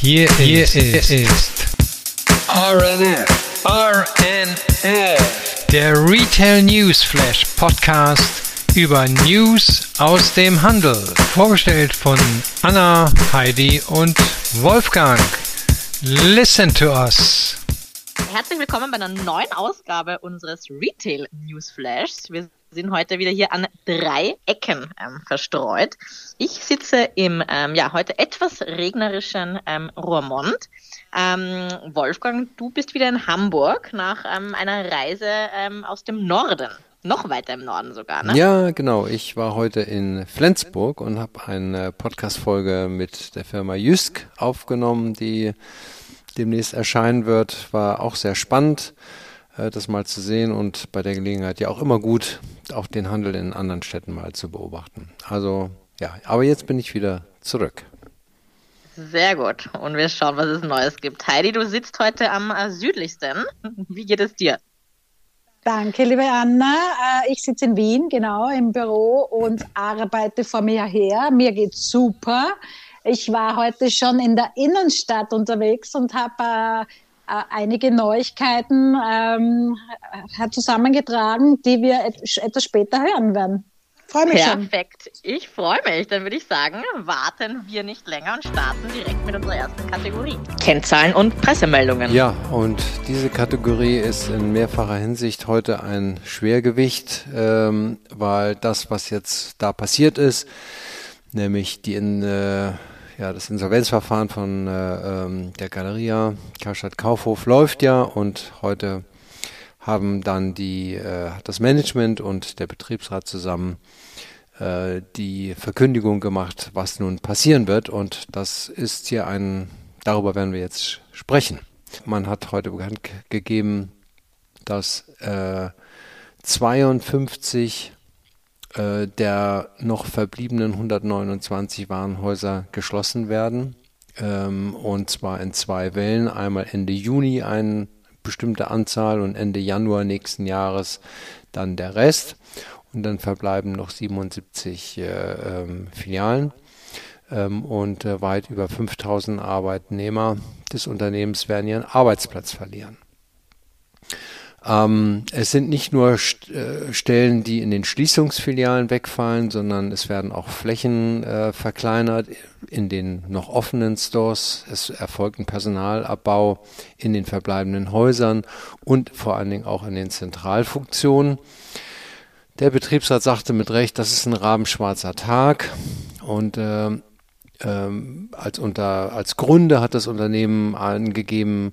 Hier, hier ist, ist RNF, RNF, der Retail News Flash Podcast über News aus dem Handel. Vorgestellt von Anna, Heidi und Wolfgang. Listen to us. Herzlich willkommen bei einer neuen Ausgabe unseres Retail News Flashs. Wir sind heute wieder hier an drei Ecken ähm, verstreut. Ich sitze im ähm, ja heute etwas regnerischen ähm, Roermond. Ähm, Wolfgang, du bist wieder in Hamburg nach ähm, einer Reise ähm, aus dem Norden. Noch weiter im Norden sogar, ne? Ja, genau. Ich war heute in Flensburg und habe eine Podcast-Folge mit der Firma Jysk aufgenommen, die demnächst erscheinen wird. War auch sehr spannend, das mal zu sehen und bei der Gelegenheit ja auch immer gut, auch den Handel in anderen Städten mal zu beobachten. Also ja, aber jetzt bin ich wieder zurück. Sehr gut. Und wir schauen, was es Neues gibt. Heidi, du sitzt heute am äh, südlichsten. Wie geht es dir? Danke, liebe Anna. Äh, ich sitze in Wien, genau, im Büro und arbeite vor mir her. Mir geht's super. Ich war heute schon in der Innenstadt unterwegs und habe äh, äh, einige Neuigkeiten ähm, zusammengetragen, die wir et etwas später hören werden. Freue mich Perfekt. Schon. Ich freue mich. Dann würde ich sagen, warten wir nicht länger und starten direkt mit unserer ersten Kategorie. Kennzahlen und Pressemeldungen. Ja, und diese Kategorie ist in mehrfacher Hinsicht heute ein Schwergewicht, ähm, weil das, was jetzt da passiert ist, nämlich die in, äh, ja, das Insolvenzverfahren von äh, ähm, der Galeria Karstadt Kaufhof läuft ja und heute haben dann die, äh, das Management und der Betriebsrat zusammen äh, die Verkündigung gemacht, was nun passieren wird. Und das ist hier ein, darüber werden wir jetzt sprechen. Man hat heute bekannt gegeben, dass äh, 52 äh, der noch verbliebenen 129 Warenhäuser geschlossen werden. Ähm, und zwar in zwei Wellen. Einmal Ende Juni ein bestimmte Anzahl und Ende Januar nächsten Jahres dann der Rest. Und dann verbleiben noch 77 äh, ähm, Filialen ähm, und äh, weit über 5000 Arbeitnehmer des Unternehmens werden ihren Arbeitsplatz verlieren. Ähm, es sind nicht nur St äh, Stellen, die in den Schließungsfilialen wegfallen, sondern es werden auch Flächen äh, verkleinert in den noch offenen Stores. Es erfolgt ein Personalabbau in den verbleibenden Häusern und vor allen Dingen auch in den Zentralfunktionen. Der Betriebsrat sagte mit Recht, das ist ein rabenschwarzer Tag und äh, ähm, als, unter, als Gründe hat das Unternehmen angegeben,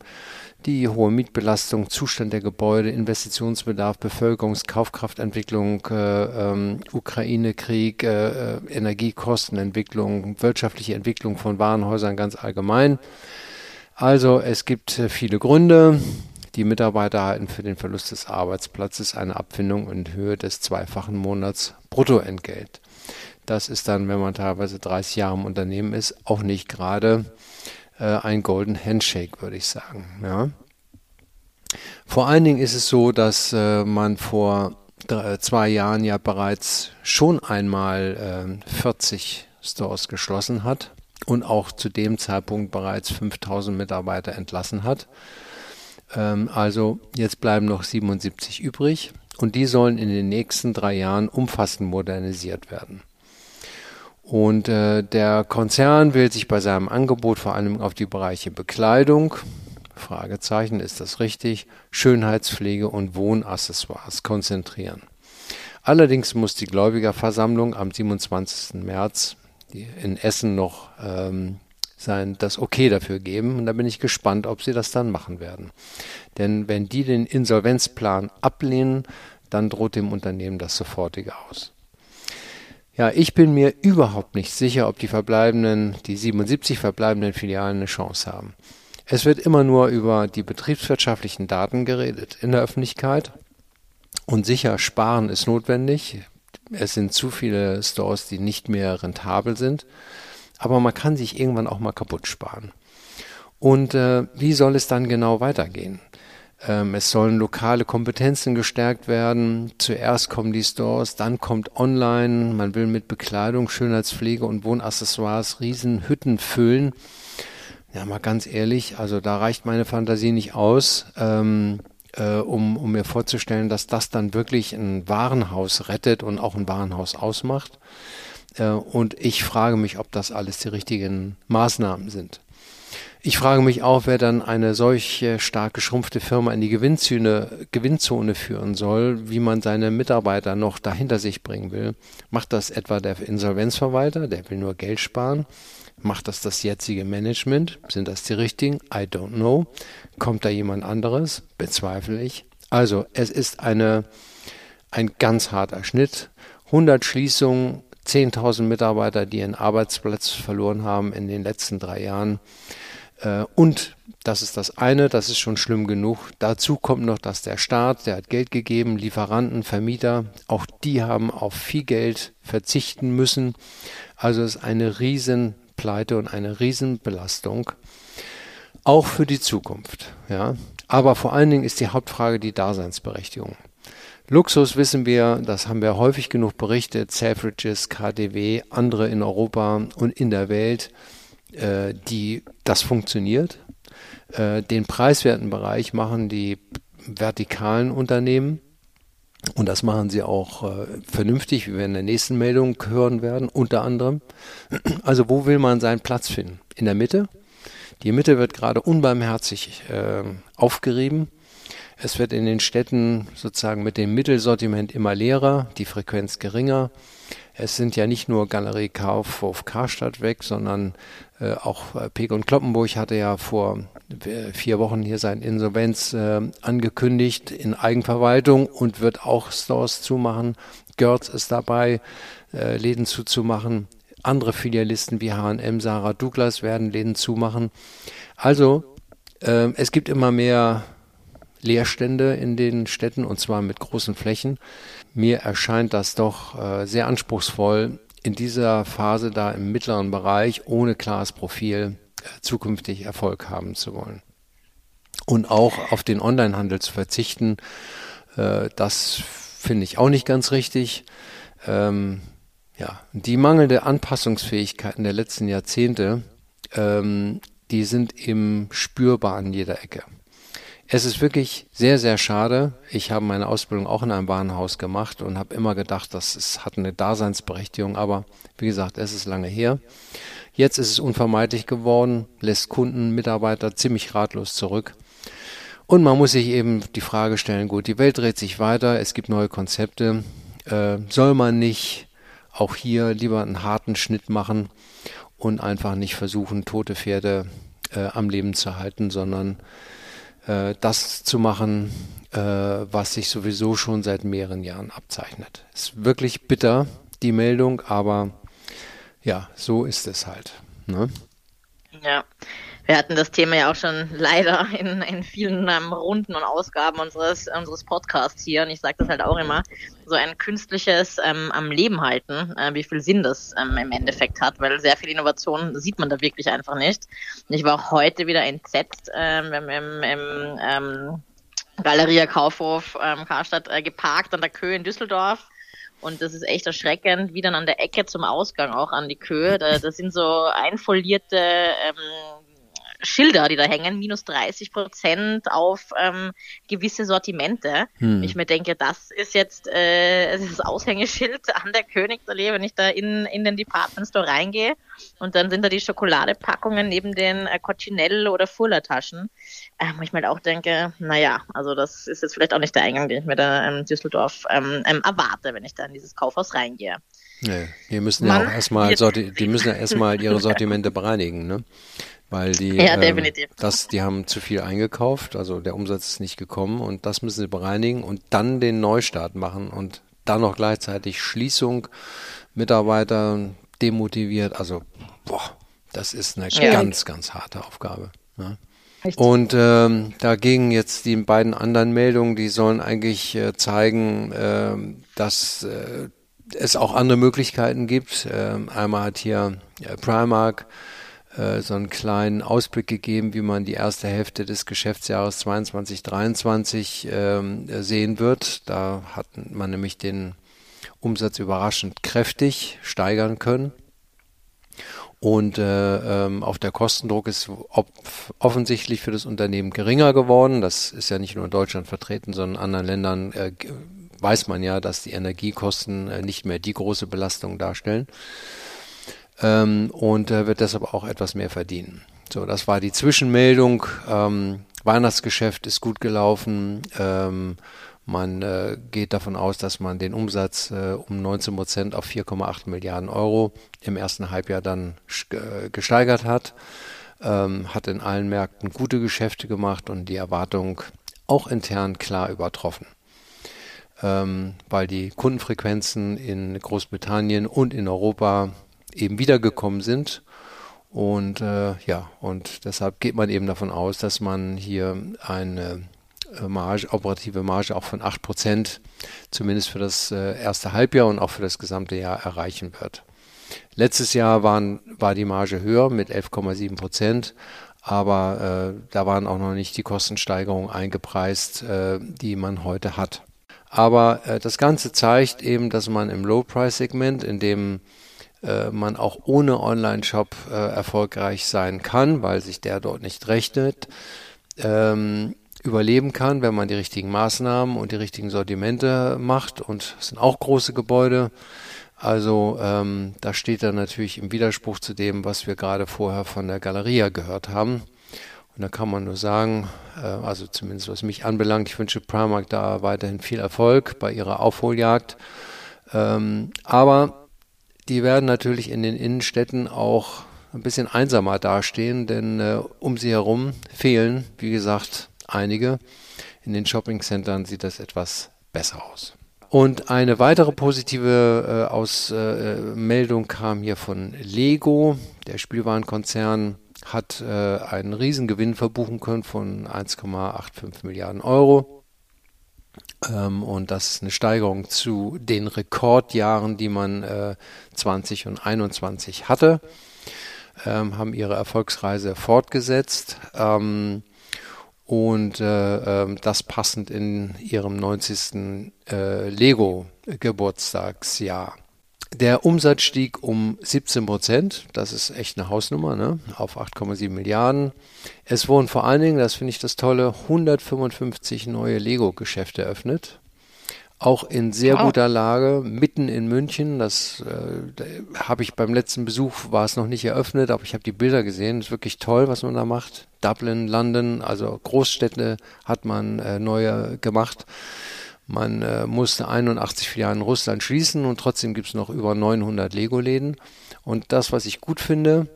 die hohe Mietbelastung, Zustand der Gebäude, Investitionsbedarf, Bevölkerungskaufkraftentwicklung, äh, ähm, Ukraine-Krieg, äh, äh, Energiekostenentwicklung, wirtschaftliche Entwicklung von Warenhäusern ganz allgemein. Also es gibt äh, viele Gründe. Die Mitarbeiter erhalten für den Verlust des Arbeitsplatzes eine Abfindung in Höhe des zweifachen Monats Bruttoentgelt. Das ist dann, wenn man teilweise 30 Jahre im Unternehmen ist, auch nicht gerade äh, ein Golden Handshake, würde ich sagen. Ja. Vor allen Dingen ist es so, dass äh, man vor drei, zwei Jahren ja bereits schon einmal äh, 40 Stores geschlossen hat und auch zu dem Zeitpunkt bereits 5000 Mitarbeiter entlassen hat. Ähm, also jetzt bleiben noch 77 übrig und die sollen in den nächsten drei Jahren umfassend modernisiert werden. Und äh, der Konzern will sich bei seinem Angebot vor allem auf die Bereiche Bekleidung, Fragezeichen, ist das richtig, Schönheitspflege und Wohnaccessoires konzentrieren. Allerdings muss die Gläubigerversammlung am 27. März in Essen noch ähm, sein, das Okay dafür geben. Und da bin ich gespannt, ob sie das dann machen werden. Denn wenn die den Insolvenzplan ablehnen, dann droht dem Unternehmen das sofortige aus. Ja, ich bin mir überhaupt nicht sicher, ob die verbleibenden, die 77 verbleibenden Filialen eine Chance haben. Es wird immer nur über die betriebswirtschaftlichen Daten geredet in der Öffentlichkeit. Und sicher, sparen ist notwendig. Es sind zu viele Stores, die nicht mehr rentabel sind. Aber man kann sich irgendwann auch mal kaputt sparen. Und äh, wie soll es dann genau weitergehen? Ähm, es sollen lokale Kompetenzen gestärkt werden. Zuerst kommen die Stores, dann kommt online. Man will mit Bekleidung, Schönheitspflege und Wohnaccessoires Riesenhütten füllen. ja mal ganz ehrlich, also da reicht meine Fantasie nicht aus, ähm, äh, um, um mir vorzustellen, dass das dann wirklich ein Warenhaus rettet und auch ein Warenhaus ausmacht. Äh, und ich frage mich, ob das alles die richtigen Maßnahmen sind. Ich frage mich auch, wer dann eine solch stark geschrumpfte Firma in die Gewinnzone, Gewinnzone führen soll, wie man seine Mitarbeiter noch dahinter sich bringen will. Macht das etwa der Insolvenzverwalter, der will nur Geld sparen? Macht das das jetzige Management? Sind das die richtigen? I don't know. Kommt da jemand anderes? Bezweifle ich. Also, es ist eine, ein ganz harter Schnitt. 100 Schließungen, 10.000 Mitarbeiter, die ihren Arbeitsplatz verloren haben in den letzten drei Jahren. Äh, und das ist das eine, das ist schon schlimm genug. Dazu kommt noch, dass der Staat, der hat Geld gegeben, Lieferanten, Vermieter, auch die haben auf viel Geld verzichten müssen. Also es ist eine Riesenpleite und eine Riesenbelastung, auch für die Zukunft. Ja. Aber vor allen Dingen ist die Hauptfrage die Daseinsberechtigung. Luxus wissen wir, das haben wir häufig genug berichtet, Selfridges, KDW, andere in Europa und in der Welt die das funktioniert. Äh, den preiswerten Bereich machen die vertikalen Unternehmen. Und das machen sie auch äh, vernünftig, wie wir in der nächsten Meldung hören werden, unter anderem. Also wo will man seinen Platz finden? In der Mitte. Die Mitte wird gerade unbarmherzig äh, aufgerieben. Es wird in den Städten sozusagen mit dem Mittelsortiment immer leerer, die Frequenz geringer. Es sind ja nicht nur Galerie Kaufhof Karstadt weg, sondern äh, auch äh, Peg und Kloppenburg hatte ja vor äh, vier Wochen hier sein Insolvenz äh, angekündigt in Eigenverwaltung und wird auch Stores zumachen. Görz ist dabei, äh, Läden zuzumachen. Andere Filialisten wie H&M, Sarah Douglas werden Läden zumachen. Also äh, es gibt immer mehr Leerstände in den Städten und zwar mit großen Flächen. Mir erscheint das doch äh, sehr anspruchsvoll, in dieser Phase da im mittleren Bereich ohne klares Profil äh, zukünftig Erfolg haben zu wollen. Und auch auf den Onlinehandel zu verzichten, äh, das finde ich auch nicht ganz richtig. Ähm, ja, die mangelnde Anpassungsfähigkeiten der letzten Jahrzehnte, ähm, die sind eben spürbar an jeder Ecke. Es ist wirklich sehr, sehr schade. Ich habe meine Ausbildung auch in einem Warenhaus gemacht und habe immer gedacht, das ist, hat eine Daseinsberechtigung. Aber wie gesagt, es ist lange her. Jetzt ist es unvermeidlich geworden, lässt Kunden, Mitarbeiter ziemlich ratlos zurück. Und man muss sich eben die Frage stellen, gut, die Welt dreht sich weiter, es gibt neue Konzepte. Äh, soll man nicht auch hier lieber einen harten Schnitt machen und einfach nicht versuchen, tote Pferde äh, am Leben zu halten, sondern äh, das zu machen, äh, was sich sowieso schon seit mehreren Jahren abzeichnet. Ist wirklich bitter, die Meldung, aber ja, so ist es halt. Ne? Ja, wir hatten das Thema ja auch schon leider in, in vielen ähm, Runden und Ausgaben unseres, unseres Podcasts hier. Und ich sage das halt auch immer, so ein künstliches ähm, am Leben halten, äh, wie viel Sinn das ähm, im Endeffekt hat, weil sehr viel Innovation sieht man da wirklich einfach nicht. Und ich war auch heute wieder entsetzt ähm, im, im, im ähm, Galeria Kaufhof ähm, Karstadt äh, geparkt an der Köhe in Düsseldorf. Und das ist echt erschreckend, wie dann an der Ecke zum Ausgang auch an die Köhe. Da, da sind so einfolierte ähm, Schilder, die da hängen, minus 30 Prozent auf ähm, gewisse Sortimente. Hm. Ich mir denke, das ist jetzt äh, das Aushängeschild an der Königsallee, wenn ich da in, in den Department Store reingehe und dann sind da die Schokoladepackungen neben den äh, Coccinelle oder Fuller-Taschen. Äh, wo ich mir halt auch denke, naja, also das ist jetzt vielleicht auch nicht der Eingang, den ich mir da in ähm, Düsseldorf ähm, ähm, erwarte, wenn ich da in dieses Kaufhaus reingehe. Nee, die müssen ja auch erstmal, die müssen ja erstmal ihre Sortimente bereinigen, ne? Weil die, ja, ähm, das, die haben zu viel eingekauft, also der Umsatz ist nicht gekommen und das müssen sie bereinigen und dann den Neustart machen und dann noch gleichzeitig Schließung, Mitarbeiter demotiviert, also boah, das ist eine ja. ganz, ganz harte Aufgabe. Ne? Und ähm, dagegen jetzt die beiden anderen Meldungen, die sollen eigentlich äh, zeigen, äh, dass äh, es auch andere Möglichkeiten gibt. Ähm, einmal hat hier äh, Primark äh, so einen kleinen Ausblick gegeben, wie man die erste Hälfte des Geschäftsjahres 22, 23 ähm, sehen wird. Da hat man nämlich den Umsatz überraschend kräftig steigern können. Und äh, ähm, auch der Kostendruck ist offensichtlich für das Unternehmen geringer geworden. Das ist ja nicht nur in Deutschland vertreten, sondern in anderen Ländern äh, weiß man ja, dass die Energiekosten äh, nicht mehr die große Belastung darstellen. Ähm, und äh, wird deshalb auch etwas mehr verdienen. So, das war die Zwischenmeldung. Ähm, Weihnachtsgeschäft ist gut gelaufen. Ähm, man äh, geht davon aus, dass man den Umsatz äh, um 19 Prozent auf 4,8 Milliarden Euro im ersten Halbjahr dann gesteigert hat. Ähm, hat in allen Märkten gute Geschäfte gemacht und die Erwartung auch intern klar übertroffen. Ähm, weil die Kundenfrequenzen in Großbritannien und in Europa eben wiedergekommen sind. Und äh, ja, und deshalb geht man eben davon aus, dass man hier eine äh, Marge, operative Marge auch von 8% zumindest für das äh, erste Halbjahr und auch für das gesamte Jahr erreichen wird. Letztes Jahr waren, war die Marge höher mit 11,7 Prozent, aber äh, da waren auch noch nicht die Kostensteigerungen eingepreist, äh, die man heute hat. Aber äh, das Ganze zeigt eben, dass man im Low-Price-Segment, in dem äh, man auch ohne Online-Shop erfolgreich sein kann, weil sich der dort nicht rechnet, ähm, überleben kann, wenn man die richtigen Maßnahmen und die richtigen Sortimente macht. Und es sind auch große Gebäude. Also ähm, da steht dann natürlich im Widerspruch zu dem, was wir gerade vorher von der Galeria gehört haben. Und da kann man nur sagen, äh, also zumindest was mich anbelangt, ich wünsche Primark da weiterhin viel Erfolg bei ihrer Aufholjagd. Ähm, aber die werden natürlich in den Innenstädten auch ein bisschen einsamer dastehen, denn äh, um sie herum fehlen, wie gesagt, einige. In den Shoppingcentern sieht das etwas besser aus. Und eine weitere positive äh, Ausmeldung äh, kam hier von Lego. Der Spielwarenkonzern hat äh, einen Riesengewinn verbuchen können von 1,85 Milliarden Euro. Ähm, und das ist eine Steigerung zu den Rekordjahren, die man äh, 20 und 21 hatte. Ähm, haben ihre Erfolgsreise fortgesetzt. Ähm, und äh, äh, das passend in ihrem 90. Äh, Lego-Geburtstagsjahr. Der Umsatz stieg um 17 Prozent, das ist echt eine Hausnummer, ne? auf 8,7 Milliarden. Es wurden vor allen Dingen, das finde ich das Tolle, 155 neue Lego-Geschäfte eröffnet auch in sehr wow. guter Lage, mitten in München. Das äh, habe ich beim letzten Besuch, war es noch nicht eröffnet, aber ich habe die Bilder gesehen. Das ist wirklich toll, was man da macht. Dublin, London, also Großstädte hat man äh, neue gemacht. Man äh, musste 81 Filialen in Russland schließen und trotzdem gibt es noch über 900 Lego-Läden. Und das, was ich gut finde,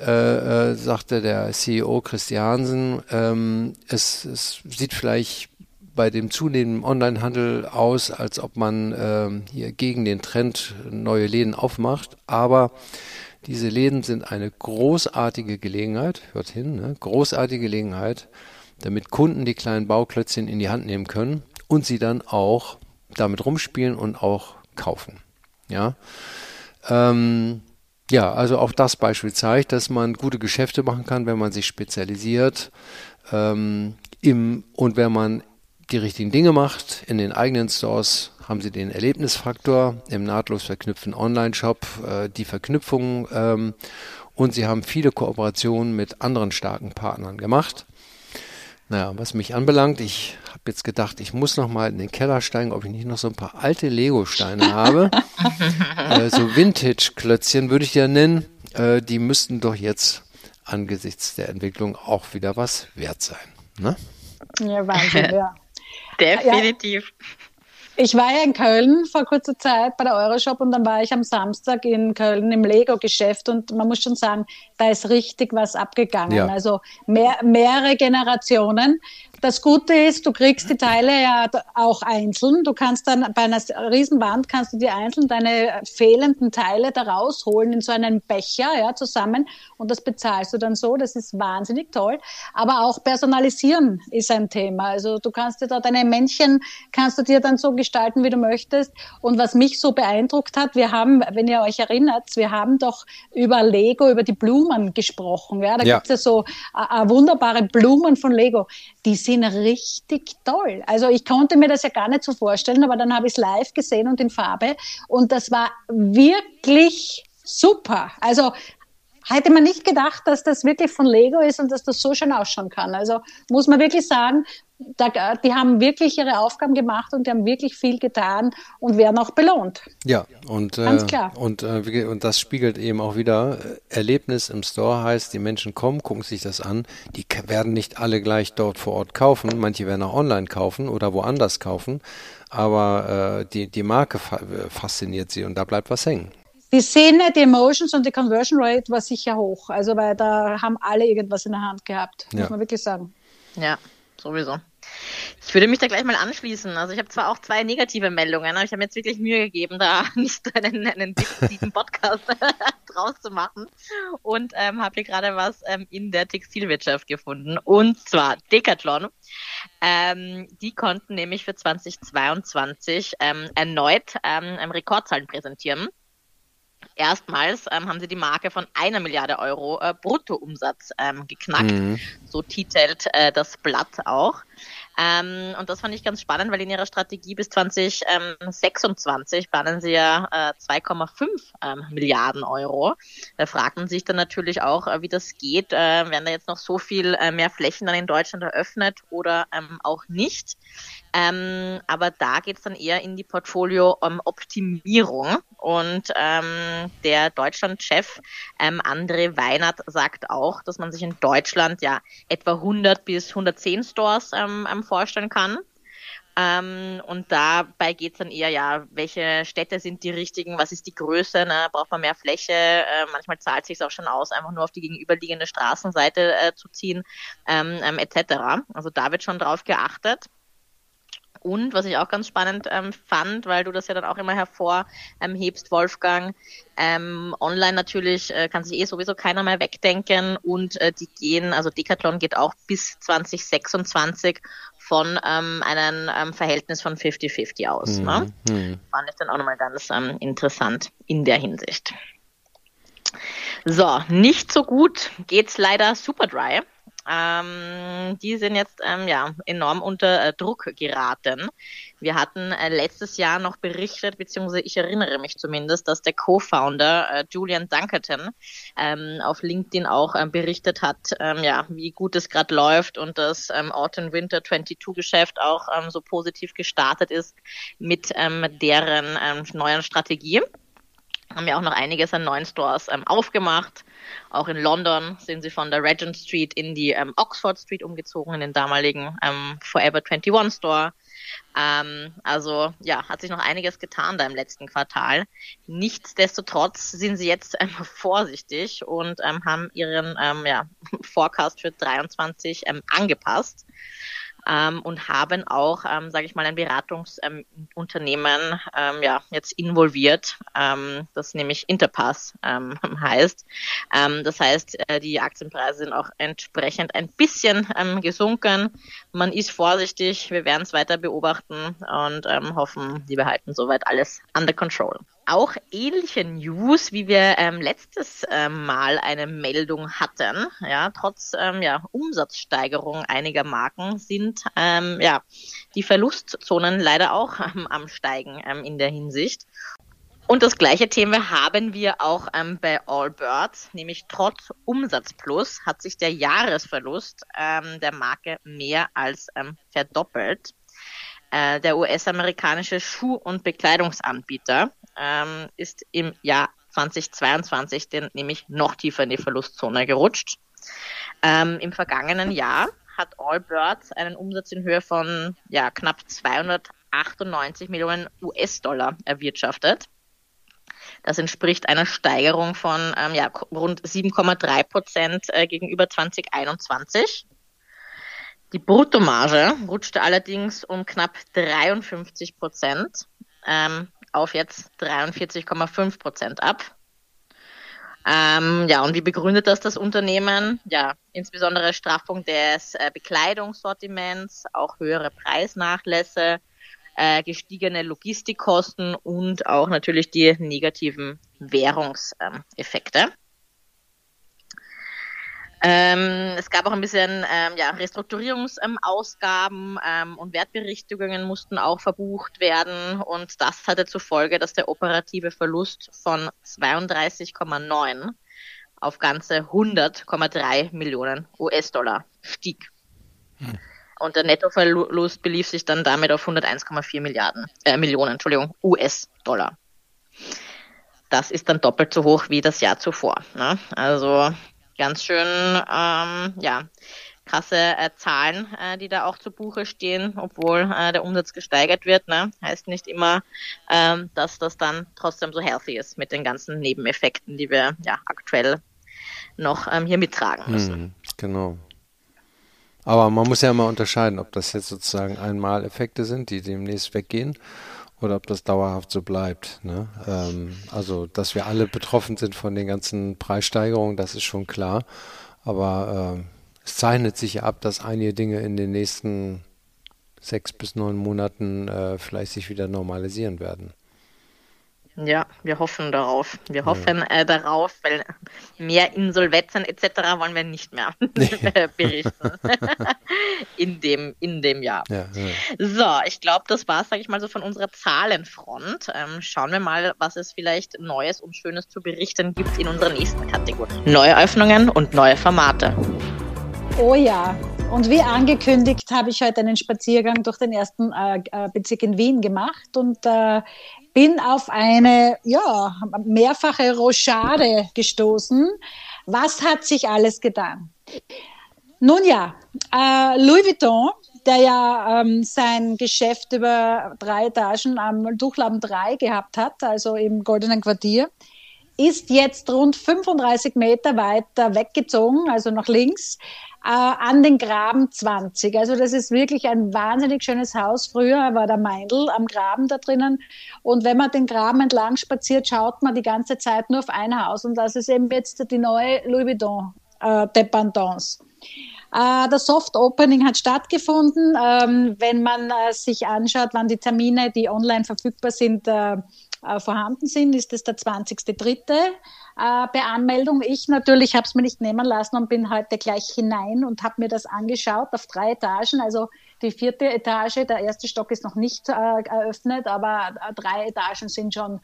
äh, äh, sagte der CEO Christiansen, ähm, es, es sieht vielleicht bei dem zunehmenden Onlinehandel aus, als ob man äh, hier gegen den Trend neue Läden aufmacht. Aber diese Läden sind eine großartige Gelegenheit, hört hin, ne? großartige Gelegenheit, damit Kunden die kleinen Bauklötzchen in die Hand nehmen können und sie dann auch damit rumspielen und auch kaufen. Ja, ähm, ja, also auch das Beispiel zeigt, dass man gute Geschäfte machen kann, wenn man sich spezialisiert ähm, im, und wenn man die richtigen Dinge macht. In den eigenen Stores haben sie den Erlebnisfaktor, im nahtlos verknüpften Online-Shop äh, die Verknüpfung ähm, und sie haben viele Kooperationen mit anderen starken Partnern gemacht. Naja, was mich anbelangt, ich habe jetzt gedacht, ich muss noch mal in den Keller steigen, ob ich nicht noch so ein paar alte Lego-Steine habe. äh, so Vintage-Klötzchen würde ich ja nennen. Äh, die müssten doch jetzt angesichts der Entwicklung auch wieder was wert sein. Ne? Ja, Wahnsinn, ja. Definitiv. Ja. Ich war ja in Köln vor kurzer Zeit bei der Euroshop und dann war ich am Samstag in Köln im Lego-Geschäft und man muss schon sagen, da ist richtig was abgegangen. Ja. Also mehr, mehrere Generationen. Das Gute ist, du kriegst die Teile ja auch einzeln. Du kannst dann bei einer Riesenwand kannst du dir einzeln deine fehlenden Teile da rausholen in so einen Becher, ja, zusammen. Und das bezahlst du dann so. Das ist wahnsinnig toll. Aber auch personalisieren ist ein Thema. Also du kannst dir da deine Männchen, kannst du dir dann so gestalten, wie du möchtest. Und was mich so beeindruckt hat, wir haben, wenn ihr euch erinnert, wir haben doch über Lego, über die Blumen gesprochen. Ja, da ja. gibt's ja so äh, wunderbare Blumen von Lego. Die sind richtig toll. Also ich konnte mir das ja gar nicht so vorstellen, aber dann habe ich es live gesehen und in Farbe und das war wirklich super. Also hätte man nicht gedacht, dass das wirklich von Lego ist und dass das so schön ausschauen kann. Also muss man wirklich sagen, da, die haben wirklich ihre Aufgaben gemacht und die haben wirklich viel getan und werden auch belohnt. Ja, und, Ganz äh, klar. Und, äh, und das spiegelt eben auch wieder, äh, Erlebnis im Store heißt, die Menschen kommen, gucken sich das an, die werden nicht alle gleich dort vor Ort kaufen, manche werden auch online kaufen oder woanders kaufen, aber äh, die, die Marke fasziniert sie und da bleibt was hängen. Die Szene, die Emotions und die Conversion Rate war sicher hoch. Also, weil da haben alle irgendwas in der Hand gehabt, muss ja. man wirklich sagen. Ja, sowieso. Ich würde mich da gleich mal anschließen. Also ich habe zwar auch zwei negative Meldungen, aber ich habe mir jetzt wirklich Mühe gegeben, da nicht einen, einen dicken Podcast draus zu machen und ähm, habe hier gerade was ähm, in der Textilwirtschaft gefunden und zwar Decathlon. Ähm, die konnten nämlich für 2022 ähm, erneut ähm, Rekordzahlen präsentieren. Erstmals ähm, haben sie die Marke von einer Milliarde Euro äh, Bruttoumsatz ähm, geknackt. Mhm. So titelt äh, das Blatt auch. Ähm, und das fand ich ganz spannend, weil in ihrer Strategie bis 2026 planen sie ja äh, 2,5 ähm, Milliarden Euro. Da fragt man sich dann natürlich auch, äh, wie das geht. Äh, werden da jetzt noch so viel äh, mehr Flächen dann in Deutschland eröffnet oder ähm, auch nicht? Ähm, aber da geht es dann eher in die Portfolio-Optimierung. Und ähm, der Deutschland-Chef ähm, André Weinert sagt auch, dass man sich in Deutschland ja etwa 100 bis 110 Stores ähm, ähm, vorstellen kann. Ähm, und dabei geht es dann eher, ja, welche Städte sind die richtigen, was ist die Größe, ne? braucht man mehr Fläche, äh, manchmal zahlt es sich auch schon aus, einfach nur auf die gegenüberliegende Straßenseite äh, zu ziehen, ähm, ähm, etc. Also da wird schon drauf geachtet. Und was ich auch ganz spannend ähm, fand, weil du das ja dann auch immer hervorhebst, ähm, Wolfgang, ähm, online natürlich äh, kann sich eh sowieso keiner mehr wegdenken und äh, die gehen, also Decathlon geht auch bis 2026 von ähm, einem ähm, Verhältnis von 50-50 aus. Mhm. Ne? Mhm. Fand ich dann auch nochmal ganz ähm, interessant in der Hinsicht. So, nicht so gut geht's leider Superdry. Ähm, die sind jetzt ähm, ja enorm unter äh, Druck geraten. Wir hatten äh, letztes Jahr noch berichtet, beziehungsweise ich erinnere mich zumindest, dass der Co-Founder äh, Julian Dunkerton ähm, auf LinkedIn auch ähm, berichtet hat, ähm, ja, wie gut es gerade läuft und das ähm, Autumn Winter 22 Geschäft auch so positiv gestartet ist mit deren neuen Strategie haben ja auch noch einiges an neuen Stores ähm, aufgemacht. Auch in London sind sie von der Regent Street in die ähm, Oxford Street umgezogen, in den damaligen ähm, Forever 21 Store. Ähm, also ja, hat sich noch einiges getan da im letzten Quartal. Nichtsdestotrotz sind sie jetzt ähm, vorsichtig und ähm, haben ihren ähm, ja, Forecast für 23 ähm, angepasst ähm, und haben auch, ähm, sage ich mal, ein Beratungsunternehmen ähm, ähm, ja, jetzt involviert, ähm, das nämlich Interpass ähm, heißt. Das heißt, äh, die Aktienpreise sind auch entsprechend ein bisschen gesunken. Man ist vorsichtig, wir werden es weiter beobachten und hoffen, die behalten soweit alles under control auch ähnliche News, wie wir ähm, letztes ähm, Mal eine Meldung hatten, ja, trotz ähm, ja, Umsatzsteigerung einiger Marken sind ähm, ja, die Verlustzonen leider auch ähm, am Steigen ähm, in der Hinsicht. Und das gleiche Thema haben wir auch ähm, bei Allbirds, nämlich trotz Umsatzplus hat sich der Jahresverlust ähm, der Marke mehr als ähm, verdoppelt. Äh, der US-amerikanische Schuh- und Bekleidungsanbieter ähm, ist im Jahr 2022 denn nämlich noch tiefer in die Verlustzone gerutscht. Ähm, Im vergangenen Jahr hat Allbirds einen Umsatz in Höhe von ja, knapp 298 Millionen US-Dollar erwirtschaftet. Das entspricht einer Steigerung von ähm, ja, rund 7,3 Prozent äh, gegenüber 2021. Die Bruttomarge rutschte allerdings um knapp 53 Prozent ähm, auf jetzt 43,5 Prozent ab. Ähm, ja, und wie begründet das das Unternehmen? Ja, insbesondere Straffung des äh, Bekleidungssortiments, auch höhere Preisnachlässe, äh, gestiegene Logistikkosten und auch natürlich die negativen Währungseffekte. Ähm, es gab auch ein bisschen ähm, ja, Restrukturierungsausgaben ähm, und Wertberichtigungen mussten auch verbucht werden und das hatte zur Folge, dass der operative Verlust von 32,9 auf ganze 100,3 Millionen US-Dollar stieg. Hm. Und der Nettoverlust belief sich dann damit auf 101,4 Milliarden, äh, Millionen, Entschuldigung, US-Dollar. Das ist dann doppelt so hoch wie das Jahr zuvor. Ne? Also ganz schön, ähm, ja, krasse äh, Zahlen, äh, die da auch zu Buche stehen, obwohl äh, der Umsatz gesteigert wird. Ne? Heißt nicht immer, ähm, dass das dann trotzdem so healthy ist mit den ganzen Nebeneffekten, die wir ja aktuell noch ähm, hier mittragen müssen. Hm, genau. Aber man muss ja immer unterscheiden, ob das jetzt sozusagen Einmaleffekte sind, die demnächst weggehen, oder ob das dauerhaft so bleibt. Ne? Ähm, also, dass wir alle betroffen sind von den ganzen Preissteigerungen, das ist schon klar. Aber äh, es zeichnet sich ab, dass einige Dinge in den nächsten sechs bis neun Monaten äh, vielleicht sich wieder normalisieren werden. Ja, wir hoffen darauf. Wir hoffen äh, darauf, weil mehr Insolvenzen etc. wollen wir nicht mehr berichten in, dem, in dem Jahr. Ja, ja. So, ich glaube, das war es, sage ich mal, so von unserer Zahlenfront. Ähm, schauen wir mal, was es vielleicht Neues und Schönes zu berichten gibt in unserer nächsten Kategorie. Neue Öffnungen und neue Formate. Oh ja, und wie angekündigt habe ich heute einen Spaziergang durch den ersten äh, äh Bezirk in Wien gemacht und äh, bin auf eine ja, mehrfache Rochade gestoßen. Was hat sich alles getan? Nun ja, äh, Louis Vuitton, der ja ähm, sein Geschäft über drei Etagen am Durchlaben 3 gehabt hat, also im Goldenen Quartier, ist jetzt rund 35 Meter weiter weggezogen, also nach links, äh, an den Graben 20. Also das ist wirklich ein wahnsinnig schönes Haus. Früher war der Meindl am Graben da drinnen. Und wenn man den Graben entlang spaziert, schaut man die ganze Zeit nur auf ein Haus. Und das ist eben jetzt die neue Louis Vuitton äh, Dependance. Äh, das Soft Opening hat stattgefunden. Ähm, wenn man äh, sich anschaut, wann die Termine, die online verfügbar sind, äh, äh, vorhanden sind, ist es der 20.3. Äh, bei Anmeldung. Ich natürlich habe es mir nicht nehmen lassen und bin heute gleich hinein und habe mir das angeschaut auf drei Etagen. Also die vierte Etage, der erste Stock ist noch nicht äh, eröffnet, aber äh, drei Etagen sind schon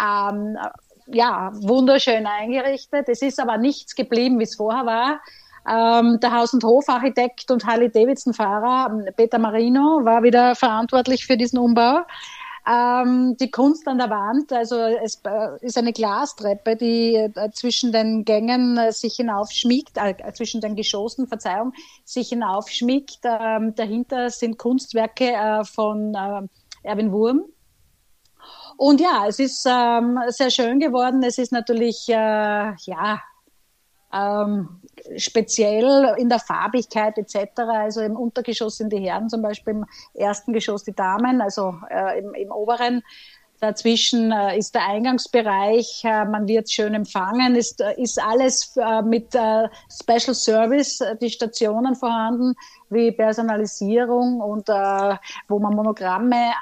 ähm, ja, wunderschön eingerichtet. Es ist aber nichts geblieben, wie es vorher war. Ähm, der Haus- und Hofarchitekt und Harley-Davidson-Fahrer Peter Marino war wieder verantwortlich für diesen Umbau. Ähm, die Kunst an der Wand, also es äh, ist eine Glastreppe, die äh, zwischen den Gängen äh, sich hinaufschmiegt, äh, zwischen den Geschossen, Verzeihung, sich hinaufschmiegt. Ähm, dahinter sind Kunstwerke äh, von äh, Erwin Wurm. Und ja, es ist ähm, sehr schön geworden. Es ist natürlich, ja, ähm, speziell in der Farbigkeit etc. Also im Untergeschoss sind die Herren zum Beispiel, im ersten Geschoss die Damen, also äh, im, im oberen. Dazwischen äh, ist der Eingangsbereich, äh, man wird schön empfangen, ist, äh, ist alles mit Special Service, die Stationen vorhanden, wie Personalisierung und wo man Monogramme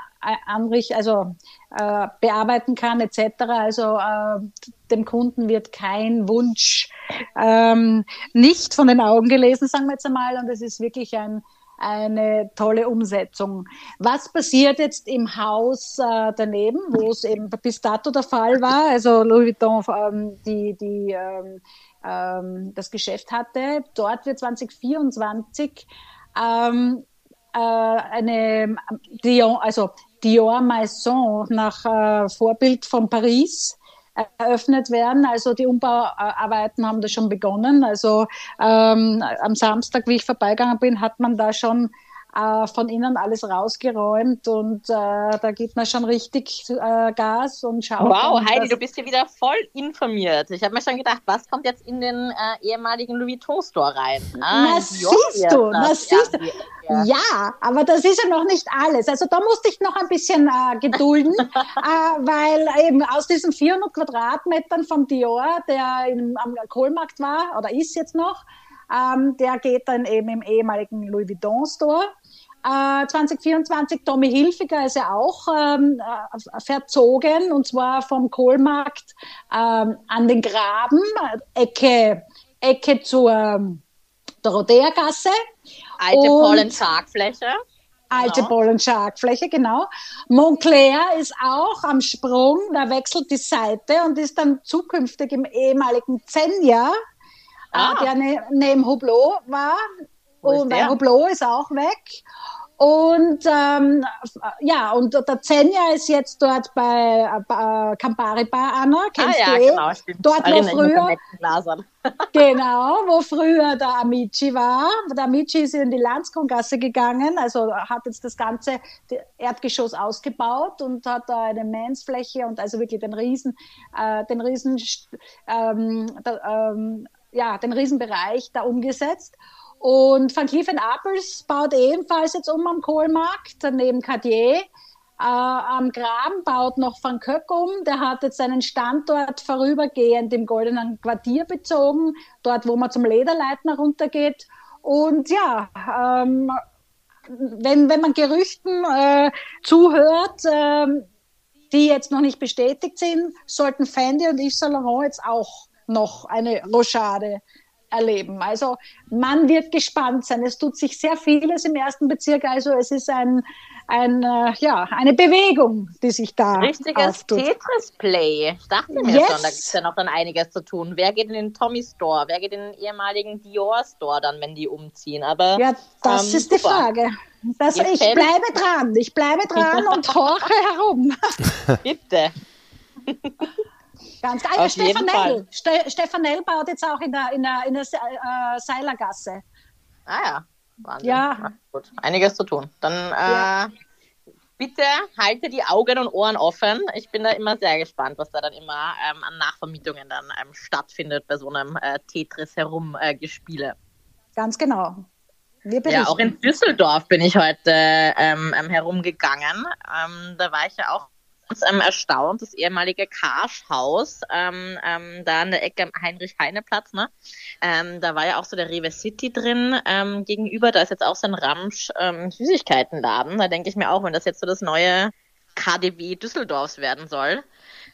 anrichten, also äh, bearbeiten kann etc. Also äh, dem Kunden wird kein Wunsch ähm, nicht von den Augen gelesen, sagen wir jetzt einmal. Und es ist wirklich ein, eine tolle Umsetzung. Was passiert jetzt im Haus äh, daneben, wo es eben bis dato der Fall war? Also Louis Vuitton ähm, die, die ähm, ähm, das Geschäft hatte. Dort wird 2024 ähm, äh, eine Dion, also Dior Maison nach äh, Vorbild von Paris eröffnet werden. Also die Umbauarbeiten haben da schon begonnen. Also ähm, am Samstag, wie ich vorbeigegangen bin, hat man da schon äh, von innen alles rausgeräumt und äh, da gibt man schon richtig äh, Gas und schaut. Wow, Heidi, du bist ja wieder voll informiert. Ich habe mir schon gedacht, was kommt jetzt in den äh, ehemaligen Louis Vuitton Store rein? Ah, na siehst du, na siehst du. Ja, ja, aber das ist ja noch nicht alles. Also da musste ich noch ein bisschen äh, gedulden, äh, weil eben aus diesen 400 Quadratmetern vom Dior, der im, am Kohlmarkt war oder ist jetzt noch, ähm, der geht dann eben im ehemaligen Louis Vuitton Store. Äh, 2024 Tommy Hilfiger ist ja auch ähm, äh, verzogen und zwar vom Kohlmarkt ähm, an den Graben, Ecke, Ecke zur ähm, Dorothea-Gasse. Alte Pollen-Schargfläche. Alte Genau. Schlagfläche, genau. Montclair ist auch am Sprung, da wechselt die Seite und ist dann zukünftig im ehemaligen Zenja, Ah. äh, der ne, neben Hublot war. Und der? Hublot ist auch weg. Und ähm, ja, und der Zenja ist jetzt dort bei äh, Campari Bar, Anna, kennst ah ja, du eh? genau, stimmt. Dort, wo früher-. Genau, wo früher der Amici war. Der Amici ist in die Landskrongasse gegangen, also hat jetzt das ganze Erdgeschoss ausgebaut und hat da eine Mansfläche und also wirklich den Riesen, äh, den Riesen, ähm, da, ähm, ja, den Riesenbereich da umgesetzt. Und Van Cleef Apples baut ebenfalls jetzt um am Kohlmarkt, daneben Cartier. Äh, am Graben baut noch Van Köck um. Der hat jetzt seinen Standort vorübergehend im Goldenen Quartier bezogen, dort, wo man zum Lederleitner runtergeht. Und ja, ähm, wenn, wenn man Gerüchten äh, zuhört, ähm, die jetzt noch nicht bestätigt sind, sollten Fendi und Yves Saint Laurent jetzt auch noch eine Rochade erleben. Also man wird gespannt sein. Es tut sich sehr vieles im ersten Bezirk. Also es ist ein, ein äh, ja, eine Bewegung, die sich da Richtiges. Tetris-Play. Ich dachte mir Yes. schon, da gibt es ja noch dann einiges zu tun. Wer geht in den Tommy Store? Wer geht in den ehemaligen Dior Store dann, wenn die umziehen? Aber Ja, das Ähm, ist die super. Frage. Das, ich bleibe dran. Ich bleibe dran und horche herum. bitte. Ganz geil. Auf jeden Stefanell. Ste Stefanell baut jetzt auch in der, in der, in der äh, Seilergasse. Ah ja, Wahnsinn. Ja. Gut. Einiges zu tun. Dann äh, Ja. bitte halte die Augen und Ohren offen. Ich bin da immer sehr gespannt, was da dann immer ähm, an Nachvermietungen dann ähm, stattfindet bei so einem äh, Tetris herumgespiele. Ganz genau. Ja, auch in Düsseldorf bin ich heute ähm, ähm, herumgegangen. Ähm, da war ich ja auch ganz ähm, erstaunt, das ehemalige Karsch-Haus, ähm, ähm, da an der Ecke Heinrich-Heine-Platz, ne? Ähm, da war ja auch so der Rewe City drin ähm, gegenüber. Da ist jetzt auch so ein Ramsch ähm, Süßigkeitenladen. Da denke ich mir auch, wenn das jetzt so das neue KDW Düsseldorfs werden soll,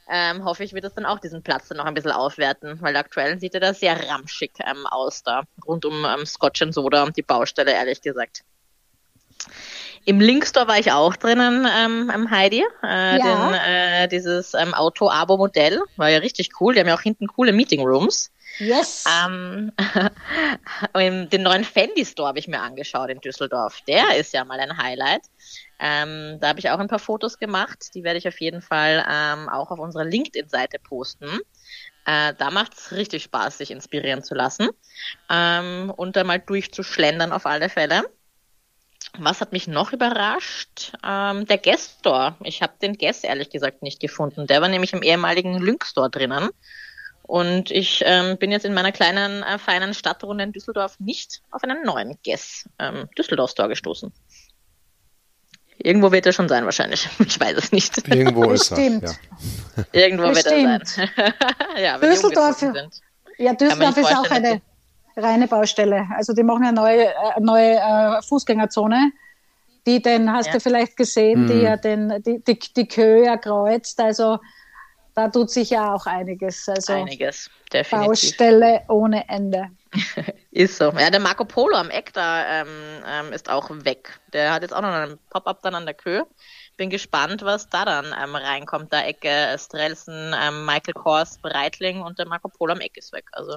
ähm, hoffe ich, wird es dann auch diesen Platz dann noch ein bisschen aufwerten, weil aktuell sieht er da sehr ramschig ähm, aus da, rund um ähm, Scotch and Soda die Baustelle, ehrlich gesagt. Im Linkstore war ich auch drinnen ähm, am Heidi. Äh, Ja. den, äh, dieses ähm, Auto-Abo-Modell war ja richtig cool. Die haben ja auch hinten coole Meeting Rooms. Yes. Ähm, den neuen Fendi Store habe ich mir angeschaut in Düsseldorf. Der ist ja mal ein Highlight. Ähm, da habe ich auch ein paar Fotos gemacht. Die werde ich auf jeden Fall ähm, auch auf unserer LinkedIn-Seite posten. Äh, da macht es richtig Spaß, sich inspirieren zu lassen ähm, und da mal durchzuschlendern auf alle Fälle. Was hat mich noch überrascht? Ähm, der Guest Store. Ich habe den Guest ehrlich gesagt nicht gefunden. Der war nämlich im ehemaligen Lynx Store drinnen. Und ich ähm, bin jetzt in meiner kleinen, äh, feinen Stadtrunde in Düsseldorf nicht auf einen neuen Guess ähm, Düsseldorf Store gestoßen. Irgendwo wird er schon sein, wahrscheinlich. Ich weiß es nicht. Irgendwo ist er. Bestimmt. Ja. Irgendwo wird er Bestimmt. sein. ja, Düsseldorf-. Ja, Düsseldorf ist auch eine reine Baustelle. Also die machen eine neue, äh, neue äh, Fußgängerzone. Die den, hast Ja. du vielleicht gesehen, die Mhm. ja den, die, die, die Köhe kreuzt. Also da tut sich ja auch einiges. Also Einiges, definitiv. Baustelle ohne Ende. Ist so. Ja, der Marco Polo am Eck da ähm, ähm, ist auch weg. Der hat jetzt auch noch einen Pop-up dann an der Kö. Bin gespannt, was da dann ähm, reinkommt. Da Ecke Strelsen, ähm, Michael Kors, Breitling und der Marco Polo am Eck ist weg. Also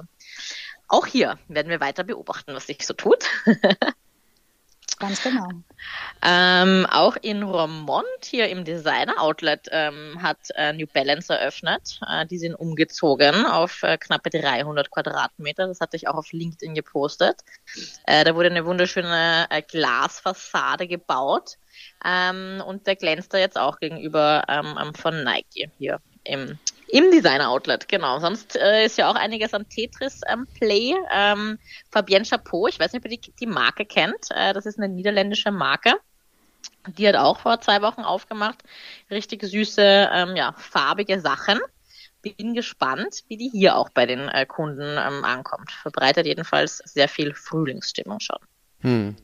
auch hier werden wir weiter beobachten, was sich so tut. Ganz genau. Ähm, auch in Romont, hier im Designer Outlet, ähm, hat äh, New Balance eröffnet. Äh, die sind umgezogen auf äh, knappe 300 Quadratmeter. Das hatte ich auch auf LinkedIn gepostet. Äh, da wurde eine wunderschöne äh, Glasfassade gebaut. Ähm, und der glänzt da jetzt auch gegenüber ähm, von Nike hier im, im Designer Outlet. Genau. Sonst äh, ist ja auch einiges am Tetris ähm, Play. Ähm, Fabienne Chapeau, ich weiß nicht, ob ihr die, die Marke kennt. Äh, das ist eine niederländische Marke. Die hat auch vor zwei Wochen aufgemacht. Richtig süße, ähm, ja, farbige Sachen. Bin gespannt, wie die hier auch bei den äh, Kunden ähm, ankommt. Verbreitet jedenfalls sehr viel Frühlingsstimmung schon. Hm.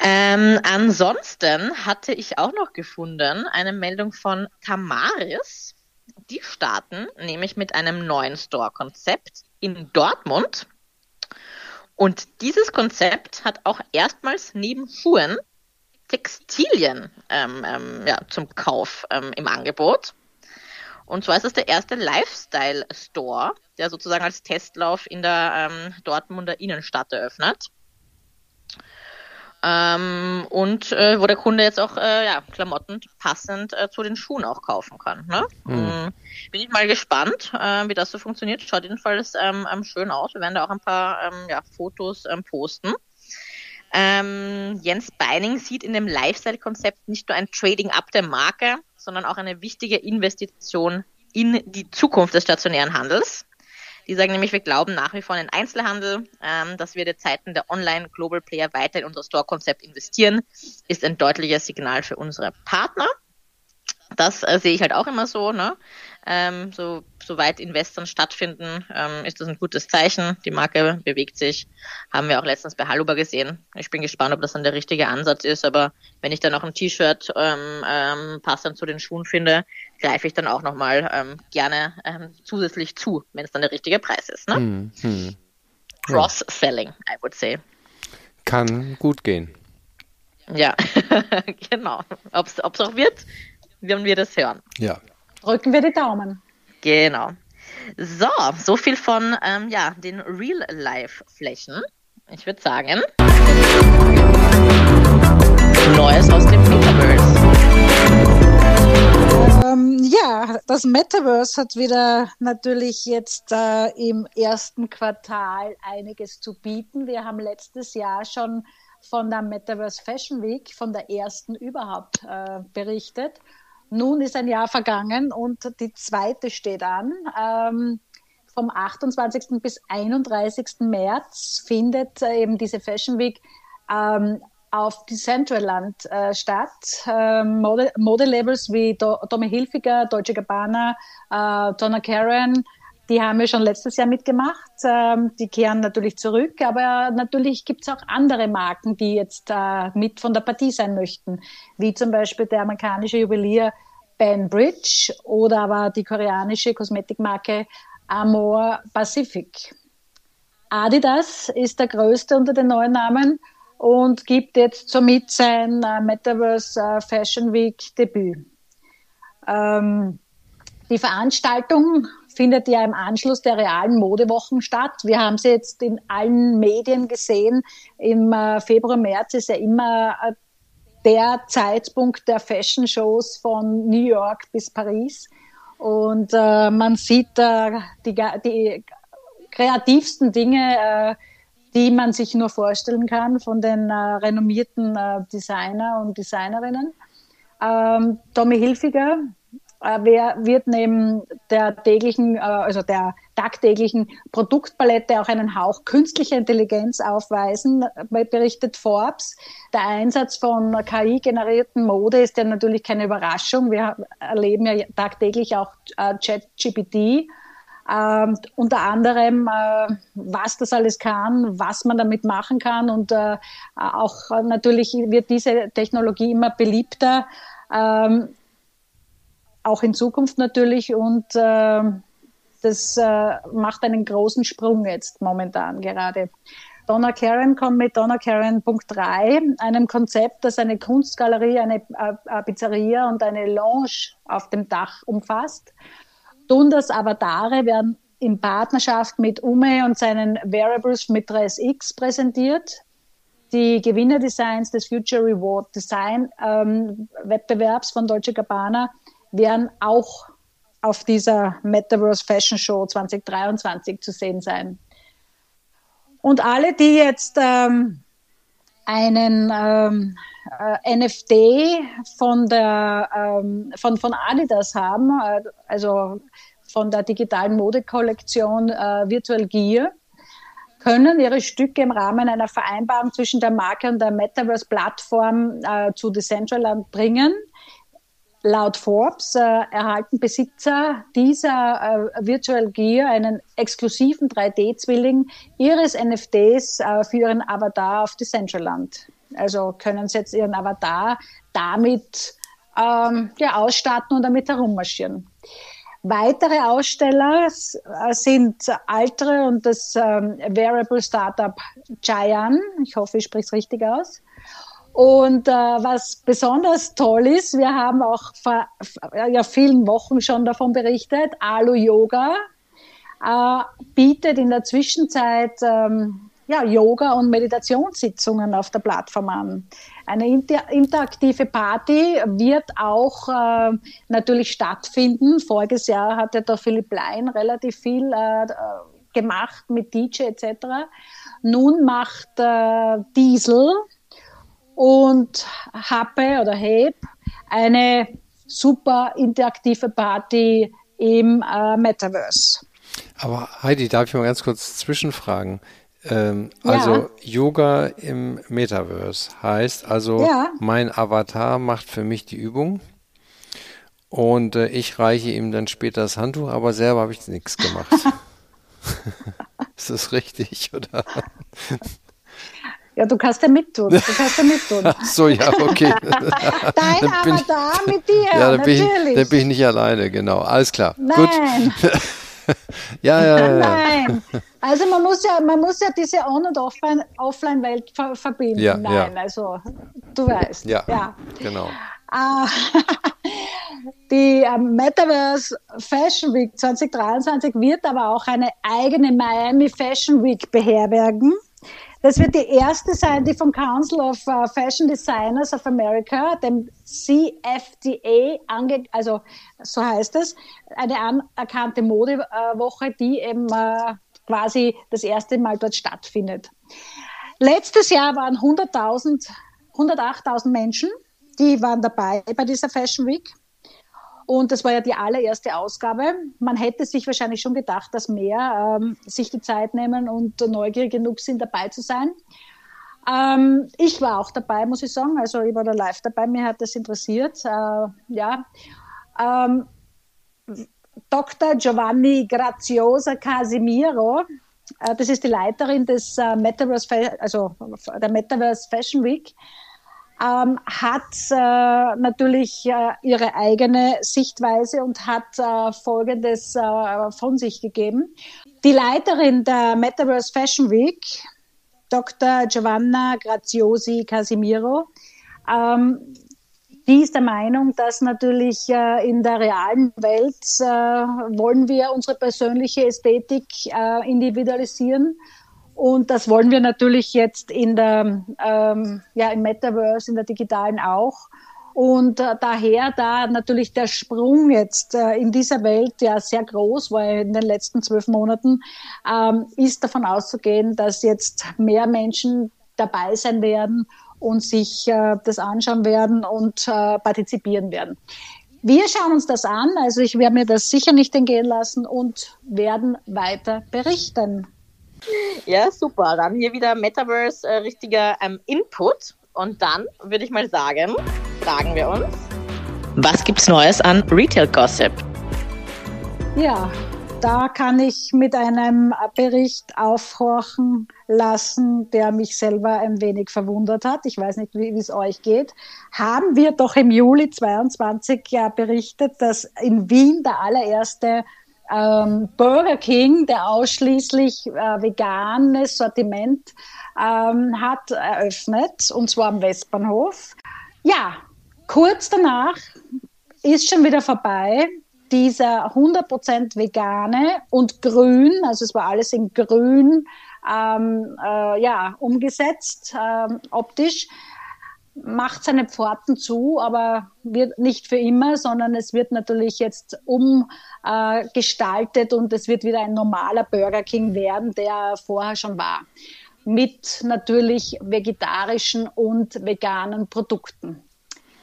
Ähm, ansonsten hatte ich auch noch gefunden eine Meldung von Tamaris. Die starten nämlich mit einem neuen Store-Konzept in Dortmund. Und dieses Konzept hat auch erstmals neben Schuhen Textilien ähm, ähm, ja, zum Kauf ähm, im Angebot. Und zwar ist es der erste Lifestyle-Store, der sozusagen als Testlauf in der ähm, Dortmunder Innenstadt eröffnet. Ähm, und äh, wo der Kunde jetzt auch äh, ja, Klamotten passend äh, zu den Schuhen auch kaufen kann. Ne? Mhm. Bin ich mal gespannt, äh, wie das so funktioniert. Schaut jedenfalls ähm, schön aus. Wir werden da auch ein paar ähm, ja, Fotos ähm, posten. Ähm, Jens Beining sieht in dem Lifestyle-Konzept nicht nur ein Trading-up der Marke, sondern auch eine wichtige Investition in die Zukunft des stationären Handels. Die sagen nämlich, wir glauben nach wie vor an den Einzelhandel, ähm, dass wir die Zeiten der Online-Global-Player weiter in unser Store-Konzept investieren, ist ein deutliches Signal für unsere Partner. Das äh, sehe ich halt auch immer so. Ne? Ähm, so, soweit Investoren stattfinden, ähm, ist das ein gutes Zeichen. Die Marke bewegt sich. Haben wir auch letztens bei Halluba gesehen. Ich bin gespannt, ob das dann der richtige Ansatz ist. Aber wenn ich dann noch ein T-Shirt ähm, ähm, passend zu den Schuhen finde, greife ich dann auch nochmal ähm, gerne ähm, zusätzlich zu, wenn es dann der richtige Preis ist. Ne? Hm, hm. Cross-Selling, I would say. Kann gut gehen. Ja, genau. Ob es auch wird, werden wir das hören. Ja, drücken wir die Daumen. Genau. So, so viel von ähm, ja, den Real-Life-Flächen. Ich würde sagen, Neues aus dem Metaverse. Ähm, ja, das Metaverse hat wieder natürlich jetzt äh, im ersten Quartal einiges zu bieten. Wir haben letztes Jahr schon von der Metaverse Fashion Week, von der ersten überhaupt äh, berichtet. Nun ist ein Jahr vergangen und die zweite steht an. Ähm, vom 28. bis 31. März findet äh, eben diese Fashion Week ähm, auf Decentraland äh, statt. Mode, Modelabels wie Do Tommy Hilfiger, Deutsche Gabbana, äh, Donna Karen, die haben wir schon letztes Jahr mitgemacht. Ähm, die kehren natürlich zurück, aber natürlich gibt es auch andere Marken, die jetzt äh, mit von der Partie sein möchten, wie zum Beispiel der amerikanische Juwelier Banbridge oder aber die koreanische Kosmetikmarke Amor Pacific. Adidas ist der größte unter den neuen Namen und gibt jetzt somit sein äh, Metaverse äh, Fashion Week Debüt. Ähm, die Veranstaltung findet ja im Anschluss der realen Modewochen statt. Wir haben sie jetzt in allen Medien gesehen. Im äh, Februar, März ist ja immer äh, der Zeitpunkt der Fashion Shows von New York bis Paris. Und äh, man sieht äh, die, die, kreativsten Dinge, die man sich nur vorstellen kann von den äh, renommierten äh, Designer und Designerinnen. Ähm, Tommy Hilfiger äh, wer wird neben der täglichen, äh, also der tagtäglichen Produktpalette auch einen Hauch künstlicher Intelligenz aufweisen, berichtet Forbes. Der Einsatz von KI-generierten Mode ist ja natürlich keine Überraschung. Wir erleben ja tagtäglich auch äh, ChatGPT. Ähm, unter anderem, äh, was das alles kann, was man damit machen kann und äh, auch natürlich wird diese Technologie immer beliebter. Ähm, auch in Zukunft natürlich und äh, das äh, macht einen großen Sprung jetzt momentan gerade. Donna Karen kommt mit Donna Karen Punkt 3, einem Konzept, das eine Kunstgalerie, eine äh, Pizzeria und eine Lounge auf dem Dach umfasst. Dundas Avatare werden in Partnerschaft mit Ume und seinen Variables mit 3SX präsentiert. Die Gewinnerdesigns des Future Reward Design ähm, Wettbewerbs von Deutsche Gabbana werden auch auf dieser Metaverse Fashion Show 2023 zu sehen sein. Und alle, die jetzt ähm, einen ähm, äh, NFT von, der, ähm, von, von Adidas haben, äh, also von der digitalen Modekollektion äh, Virtual Gear, können ihre Stücke im Rahmen einer Vereinbarung zwischen der Marke und der Metaverse-Plattform äh, zu Decentraland bringen. Laut Forbes äh, erhalten Besitzer dieser äh, Virtual Gear einen exklusiven 3D-Zwilling ihres NFTs äh, für ihren Avatar auf Decentraland. Also können sie jetzt ihren Avatar damit ähm, ja, ausstatten und damit herummarschieren. Weitere Aussteller äh, sind Altre und das ähm, Variable Startup Giant. Ich hoffe, ich spreche es richtig aus. Und äh, was besonders toll ist, wir haben auch vor ja, vielen Wochen schon davon berichtet, Alu Yoga äh, bietet in der Zwischenzeit ähm, ja, Yoga- und Meditationssitzungen auf der Plattform an. Eine inter interaktive Party wird auch äh, natürlich stattfinden. Voriges Jahr hatte der Philipp Lein relativ viel äh, gemacht mit DJ etc. Nun macht äh, Diesel und Happe oder Heb eine super interaktive Party im äh, Metaverse. Aber Heidi, darf ich mal ganz kurz zwischenfragen? Ähm, also ja. Yoga im Metaverse heißt also, ja. mein Avatar macht für mich die Übung und äh, ich reiche ihm dann später das Handtuch, aber selber habe ich nichts gemacht. Ist das richtig, oder? Ja, du kannst ja mittun. Du kannst ja mittun. Ach so, ja, okay. Dein Avatar mit dir, ja, dann natürlich. Bin ich, dann bin ich nicht alleine, genau. Alles klar. Nein. Gut. ja, ja, ja. Nein. Also man muss ja, man muss ja diese On- und Offline-Welt ver verbinden. Ja, Nein, ja. also du weißt. Ja, ja. genau. Uh, die uh, Metaverse Fashion Week 2023 wird aber auch eine eigene Miami Fashion Week beherbergen. Das wird die erste sein, die vom Council of uh, Fashion Designers of America, dem CFDA, ange also so heißt es, eine anerkannte Modewoche, die eben uh, quasi das erste Mal dort stattfindet. Letztes Jahr waren 100.000, 108.000 Menschen, die waren dabei bei dieser Fashion Week. Und das war ja die allererste Ausgabe. Man hätte sich wahrscheinlich schon gedacht, dass mehr ähm, sich die Zeit nehmen und neugierig genug sind, dabei zu sein. Ähm, ich war auch dabei, muss ich sagen. Also ich war da live dabei, mir hat das interessiert. Äh, ja. Ähm, Dr. Giovanni Graziosa Casimiro, äh, das ist die Leiterin des äh, Metaverse, also der Metaverse Fashion Week ähm, hat äh, natürlich äh, ihre eigene Sichtweise und hat äh, Folgendes äh, von sich gegeben. Die Leiterin der Metaverse Fashion Week, Dr. Giovanna Graziosi Casimiro, ähm, die ist der Meinung, dass natürlich äh, in der realen Welt äh, wollen wir unsere persönliche Ästhetik individualisieren und das wollen wir natürlich jetzt in der, ähm, ja, im Metaverse, in der digitalen auch. Und äh, daher, da natürlich der Sprung jetzt äh, in dieser Welt ja sehr groß war in den letzten zwölf Monaten, ähm, ist davon auszugehen, dass jetzt mehr Menschen dabei sein werden und sich äh, das anschauen werden und äh, partizipieren werden. Wir schauen uns das an, also ich werde mir das sicher nicht entgehen lassen und werden weiter berichten. Ja, super. Dann hier wieder Metaverse äh, richtiger ähm, Input. Und dann würde ich mal sagen, fragen wir uns, was gibt's Neues an Retail Gossip? Ja, da kann ich mit einem Bericht aufhorchen lassen, der mich selber ein wenig verwundert hat. Ich weiß nicht, wie es euch geht. Haben wir doch im Juli 22 ja berichtet, dass in Wien der allererste ähm, Burger King, der ausschließlich äh, veganes Sortiment ähm, hat, eröffnet, und zwar am Westbahnhof. Ja, kurz danach ist schon wieder vorbei dieser 100% vegane und grün, also es war alles in grün, ähm, äh, ja, umgesetzt, ähm, optisch macht seine Pforten zu, aber wird nicht für immer, sondern es wird natürlich jetzt umgestaltet äh, und es wird wieder ein normaler Burger King werden, der vorher schon war. Mit natürlich vegetarischen und veganen Produkten.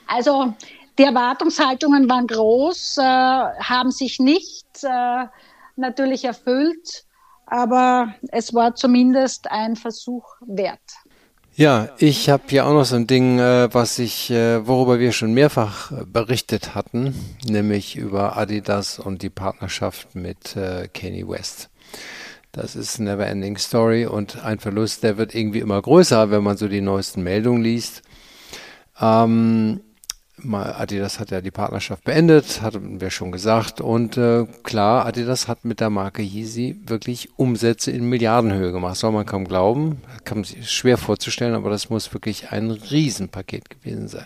Also die Erwartungshaltungen waren groß, äh, haben sich nicht äh, natürlich erfüllt, aber es war zumindest ein Versuch wert. Ja, ich habe hier auch noch so ein Ding, äh, was ich, äh, worüber wir schon mehrfach äh, berichtet hatten, nämlich über Adidas und die Partnerschaft mit Kanye West. Das ist Never Ending Story und ein Verlust, der wird irgendwie immer größer, wenn man so die neuesten Meldungen liest. Ähm, Adidas hat ja die Partnerschaft beendet, hatten wir schon gesagt. Und äh, klar, Adidas hat mit der Marke Yeezy wirklich Umsätze in Milliardenhöhe gemacht. Soll man kaum glauben, kann man sich schwer vorzustellen, aber das muss wirklich ein Riesenpaket gewesen sein.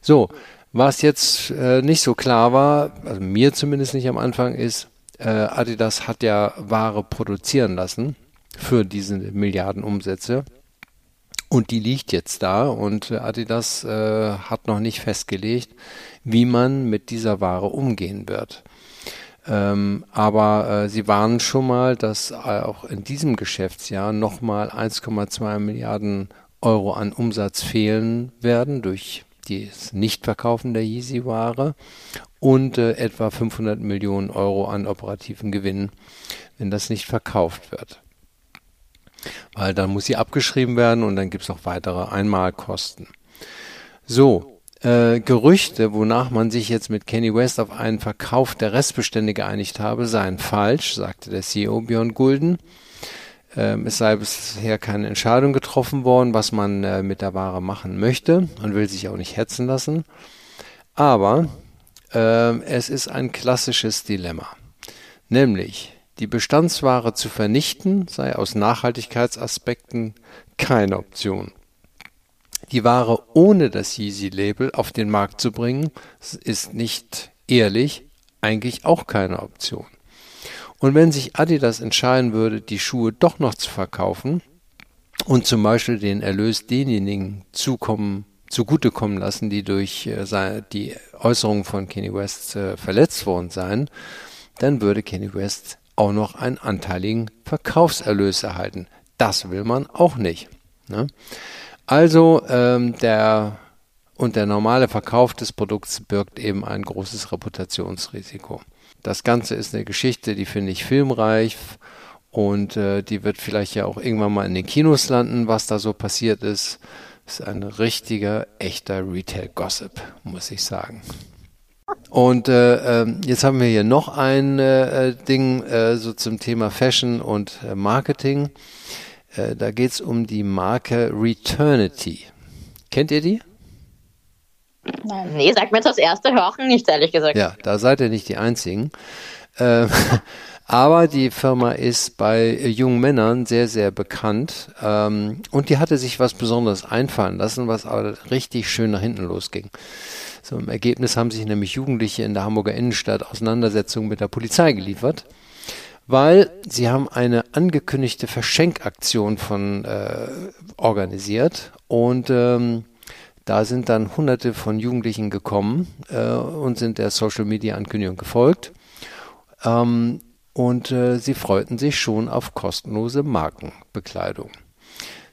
So, was jetzt äh, nicht so klar war, also mir zumindest nicht am Anfang, ist, äh, Adidas hat ja Ware produzieren lassen für diese Milliardenumsätze. Und die liegt jetzt da und Adidas äh, hat noch nicht festgelegt, wie man mit dieser Ware umgehen wird. Ähm, aber äh, sie warnen schon mal, dass auch in diesem Geschäftsjahr nochmal 1,2 Milliarden Euro an Umsatz fehlen werden durch das Nichtverkaufen der Yeezy-Ware und äh, etwa 500 Millionen Euro an operativen Gewinn, wenn das nicht verkauft wird weil dann muss sie abgeschrieben werden und dann gibt es noch weitere Einmalkosten. So, äh, Gerüchte, wonach man sich jetzt mit Kenny West auf einen Verkauf der Restbestände geeinigt habe, seien falsch, sagte der CEO Björn Gulden. Ähm, es sei bisher keine Entscheidung getroffen worden, was man äh, mit der Ware machen möchte und will sich auch nicht hetzen lassen. Aber äh, es ist ein klassisches Dilemma. Nämlich, die Bestandsware zu vernichten sei aus Nachhaltigkeitsaspekten keine Option. Die Ware ohne das Yeezy-Label auf den Markt zu bringen, ist nicht ehrlich, eigentlich auch keine Option. Und wenn sich Adidas entscheiden würde, die Schuhe doch noch zu verkaufen und zum Beispiel den Erlös denjenigen zukommen, zugutekommen lassen, die durch äh, die Äußerungen von Kenny West äh, verletzt worden seien, dann würde Kenny West auch noch einen anteiligen Verkaufserlös erhalten. Das will man auch nicht. Ne? Also ähm, der und der normale Verkauf des Produkts birgt eben ein großes Reputationsrisiko. Das Ganze ist eine Geschichte, die finde ich filmreich und äh, die wird vielleicht ja auch irgendwann mal in den Kinos landen, was da so passiert ist. Ist ein richtiger, echter Retail-Gossip, muss ich sagen. Und äh, ähm, jetzt haben wir hier noch ein äh, Ding äh, so zum Thema Fashion und äh, Marketing. Äh, da geht es um die Marke Returnity. Kennt ihr die? Nein. Nee, sagt mir jetzt das erste Hören nicht, ehrlich gesagt. Ja, da seid ihr nicht die Einzigen. Äh, aber die Firma ist bei jungen Männern sehr, sehr bekannt. Ähm, und die hatte sich was Besonderes einfallen lassen, was aber richtig schön nach hinten losging. Im Ergebnis haben sich nämlich Jugendliche in der Hamburger Innenstadt Auseinandersetzungen mit der Polizei geliefert, weil sie haben eine angekündigte Verschenkaktion von äh, organisiert und ähm, da sind dann hunderte von Jugendlichen gekommen äh, und sind der Social Media Ankündigung gefolgt. Ähm, und äh, sie freuten sich schon auf kostenlose Markenbekleidung.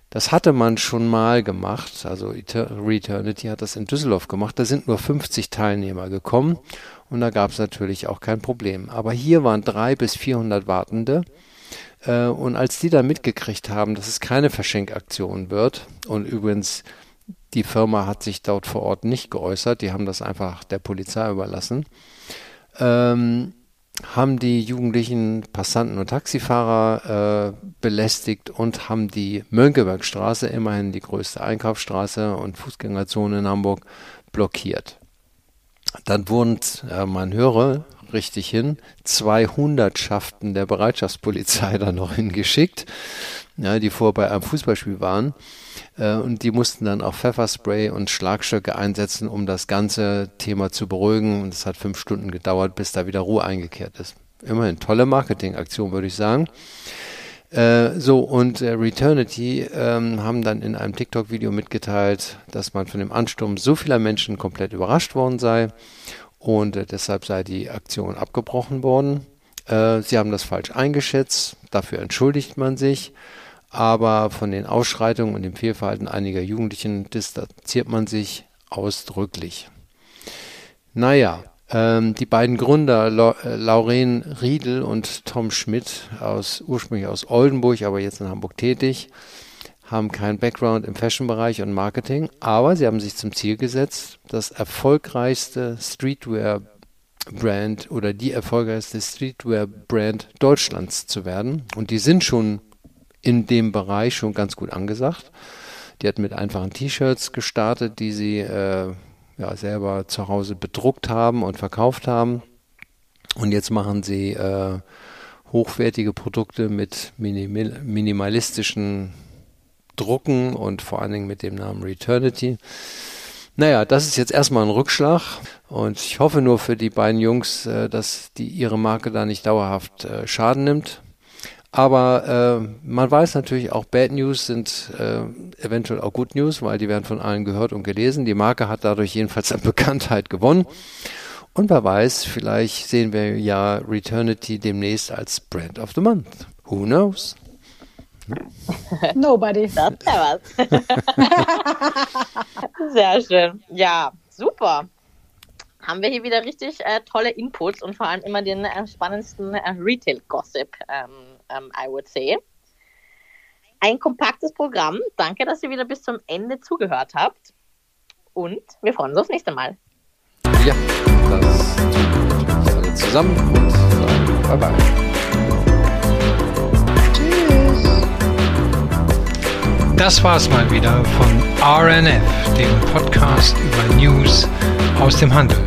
Das hatte man schon mal gemacht, also Returnity hat das in Düsseldorf gemacht. Da sind nur 50 Teilnehmer gekommen und da gab es natürlich auch kein Problem. Aber hier waren drei bis 400 Wartende. Äh, und als die dann mitgekriegt haben, dass es keine Verschenkaktion wird, und übrigens, die Firma hat sich dort vor Ort nicht geäußert, die haben das einfach der Polizei überlassen, ähm, haben die jugendlichen Passanten und Taxifahrer äh, belästigt und haben die Mönckebergstraße, immerhin die größte Einkaufsstraße und Fußgängerzone in Hamburg, blockiert. Dann wurden, äh, man höre richtig hin, 200 Schaften der Bereitschaftspolizei da noch hingeschickt, ja, die vor bei einem Fußballspiel waren. Äh, und die mussten dann auch Pfefferspray und Schlagstöcke einsetzen, um das ganze Thema zu beruhigen. Und es hat fünf Stunden gedauert, bis da wieder Ruhe eingekehrt ist. Immerhin tolle Marketingaktion, würde ich sagen. Äh, so, und äh, Returnity ähm, haben dann in einem TikTok-Video mitgeteilt, dass man von dem Ansturm so vieler Menschen komplett überrascht worden sei und äh, deshalb sei die Aktion abgebrochen worden. Äh, sie haben das falsch eingeschätzt, dafür entschuldigt man sich aber von den Ausschreitungen und dem Fehlverhalten einiger Jugendlichen distanziert man sich ausdrücklich. Naja, ähm, die beiden Gründer, äh, Lauren Riedel und Tom Schmidt, aus, ursprünglich aus Oldenburg, aber jetzt in Hamburg tätig, haben keinen Background im Fashion-Bereich und Marketing, aber sie haben sich zum Ziel gesetzt, das erfolgreichste Streetwear-Brand oder die erfolgreichste Streetwear-Brand Deutschlands zu werden. Und die sind schon in dem Bereich schon ganz gut angesagt. Die hat mit einfachen T-Shirts gestartet, die sie äh, ja, selber zu Hause bedruckt haben und verkauft haben. Und jetzt machen sie äh, hochwertige Produkte mit minimal, minimalistischen Drucken und vor allen Dingen mit dem Namen Returnity. Naja, das ist jetzt erstmal ein Rückschlag und ich hoffe nur für die beiden Jungs, äh, dass die ihre Marke da nicht dauerhaft äh, Schaden nimmt. Aber äh, man weiß natürlich auch, Bad News sind äh, eventuell auch Good News, weil die werden von allen gehört und gelesen. Die Marke hat dadurch jedenfalls an Bekanntheit gewonnen. Und wer weiß, vielleicht sehen wir ja Returnity demnächst als Brand of the Month. Who knows? Nobody. Das wäre was. Sehr schön. Ja, super. Haben wir hier wieder richtig äh, tolle Inputs und vor allem immer den äh, spannendsten äh, Retail-Gossip ähm, ähm, I would say. Ein kompaktes Programm. Danke, dass ihr wieder bis zum Ende zugehört habt. Und wir freuen uns aufs nächste Mal. Ja, das tun wir natürlich alle zusammen und sagen bye bye. Tschüss. Das war's mal wieder von RNF, dem Podcast über News aus dem Handel.